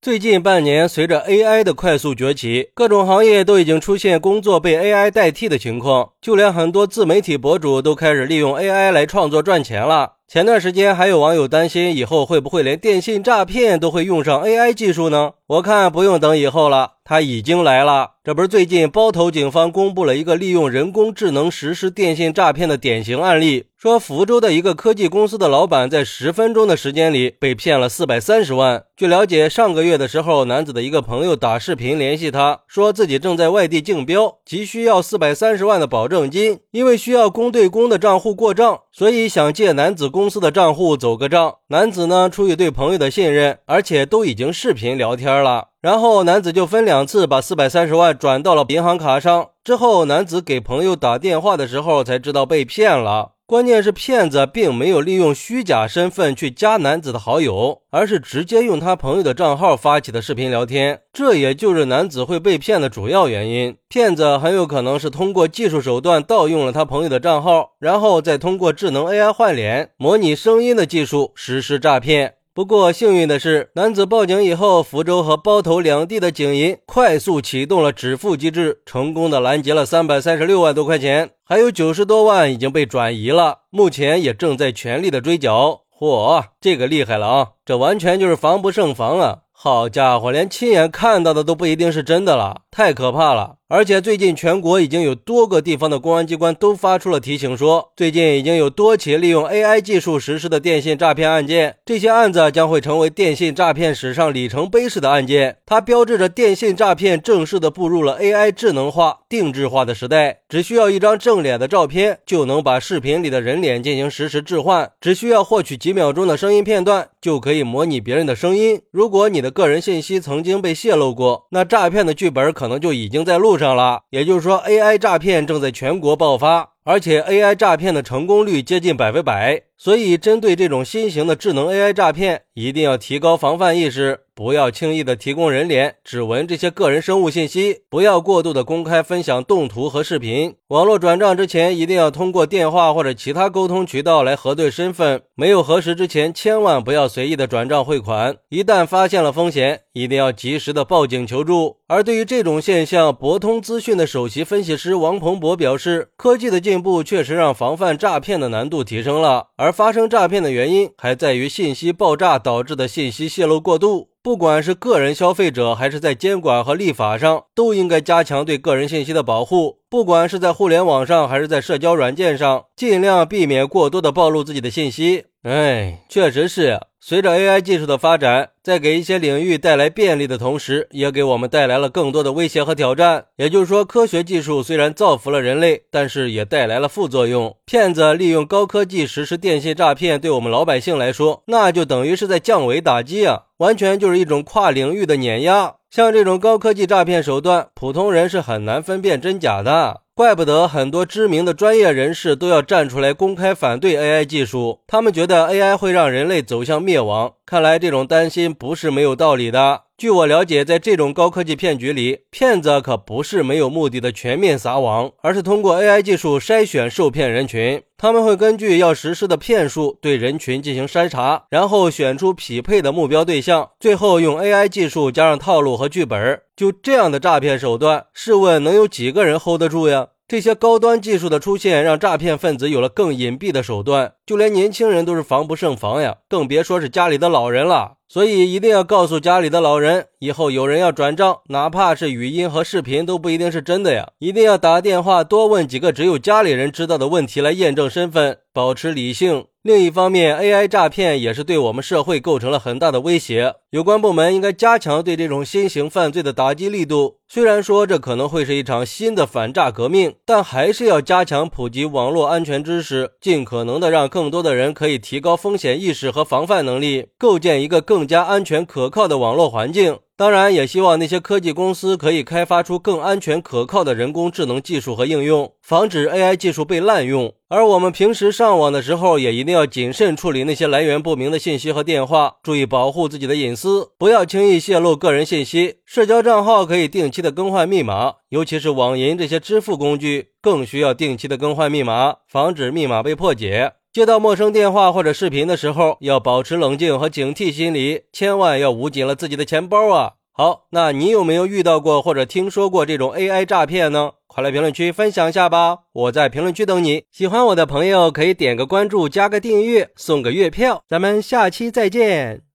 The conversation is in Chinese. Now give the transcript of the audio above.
最近半年，随着 AI 的快速崛起，各种行业都已经出现工作被 AI 代替的情况，就连很多自媒体博主都开始利用 AI 来创作赚钱了。前段时间还有网友担心，以后会不会连电信诈骗都会用上 AI 技术呢？我看不用等以后了，它已经来了。这不是最近包头警方公布了一个利用人工智能实施电信诈骗的典型案例，说福州的一个科技公司的老板在十分钟的时间里被骗了四百三十万。据了解，上个月月的时候，男子的一个朋友打视频联系他，说自己正在外地竞标，急需要四百三十万的保证金，因为需要公对公的账户过账，所以想借男子公司的账户走个账。男子呢，出于对朋友的信任，而且都已经视频聊天了。然后男子就分两次把四百三十万转到了银行卡上。之后男子给朋友打电话的时候才知道被骗了。关键是骗子并没有利用虚假身份去加男子的好友，而是直接用他朋友的账号发起的视频聊天。这也就是男子会被骗的主要原因。骗子很有可能是通过技术手段盗用了他朋友的账号，然后再通过智能 AI 换脸、模拟声音的技术实施诈骗。不过幸运的是，男子报警以后，福州和包头两地的警银快速启动了止付机制，成功的拦截了三百三十六万多块钱，还有九十多万已经被转移了，目前也正在全力的追缴。嚯，这个厉害了啊！这完全就是防不胜防啊！好家伙，连亲眼看到的都不一定是真的了，太可怕了！而且最近全国已经有多个地方的公安机关都发出了提醒，说最近已经有多起利用 AI 技术实施的电信诈骗案件，这些案子将会成为电信诈骗史上里程碑式的案件。它标志着电信诈骗正式的步入了 AI 智能化、定制化的时代。只需要一张正脸的照片，就能把视频里的人脸进行实时置换；只需要获取几秒钟的声音片段，就可以模拟别人的声音。如果你的个人信息曾经被泄露过，那诈骗的剧本可能就已经在路。上了，也就是说，AI 诈骗正在全国爆发，而且 AI 诈骗的成功率接近百分百。所以，针对这种新型的智能 AI 诈骗，一定要提高防范意识。不要轻易的提供人脸、指纹这些个人生物信息，不要过度的公开分享动图和视频。网络转账之前，一定要通过电话或者其他沟通渠道来核对身份。没有核实之前，千万不要随意的转账汇款。一旦发现了风险，一定要及时的报警求助。而对于这种现象，博通资讯的首席分析师王鹏博表示，科技的进步确实让防范诈骗的难度提升了，而发生诈骗的原因还在于信息爆炸导致的信息泄露过度。不管是个人消费者，还是在监管和立法上，都应该加强对个人信息的保护。不管是在互联网上，还是在社交软件上，尽量避免过多的暴露自己的信息。哎，确实是呀。随着 AI 技术的发展，在给一些领域带来便利的同时，也给我们带来了更多的威胁和挑战。也就是说，科学技术虽然造福了人类，但是也带来了副作用。骗子利用高科技实施电信诈骗，对我们老百姓来说，那就等于是在降维打击啊！完全就是一种跨领域的碾压。像这种高科技诈骗手段，普通人是很难分辨真假的。怪不得很多知名的专业人士都要站出来公开反对 AI 技术，他们觉得 AI 会让人类走向灭亡。看来这种担心不是没有道理的。据我了解，在这种高科技骗局里，骗子可不是没有目的的全面撒网，而是通过 AI 技术筛选受骗人群。他们会根据要实施的骗术对人群进行筛查，然后选出匹配的目标对象，最后用 AI 技术加上套路和剧本。就这样的诈骗手段，试问能有几个人 hold 得住呀？这些高端技术的出现，让诈骗分子有了更隐蔽的手段，就连年轻人都是防不胜防呀，更别说是家里的老人了。所以一定要告诉家里的老人，以后有人要转账，哪怕是语音和视频，都不一定是真的呀。一定要打电话多问几个只有家里人知道的问题来验证身份，保持理性。另一方面，AI 诈骗也是对我们社会构成了很大的威胁。有关部门应该加强对这种新型犯罪的打击力度。虽然说这可能会是一场新的反诈革命，但还是要加强普及网络安全知识，尽可能的让更多的人可以提高风险意识和防范能力，构建一个更加安全可靠的网络环境。当然，也希望那些科技公司可以开发出更安全可靠的人工智能技术和应用，防止 AI 技术被滥用。而我们平时上网的时候，也一定要谨慎处理那些来源不明的信息和电话，注意保护自己的隐私，不要轻易泄露个人信息。社交账号可以定期的更换密码，尤其是网银这些支付工具，更需要定期的更换密码，防止密码被破解。接到陌生电话或者视频的时候，要保持冷静和警惕心理，千万要捂紧了自己的钱包啊！好，那你有没有遇到过或者听说过这种 AI 诈骗呢？快来评论区分享一下吧！我在评论区等你。喜欢我的朋友可以点个关注，加个订阅，送个月票。咱们下期再见。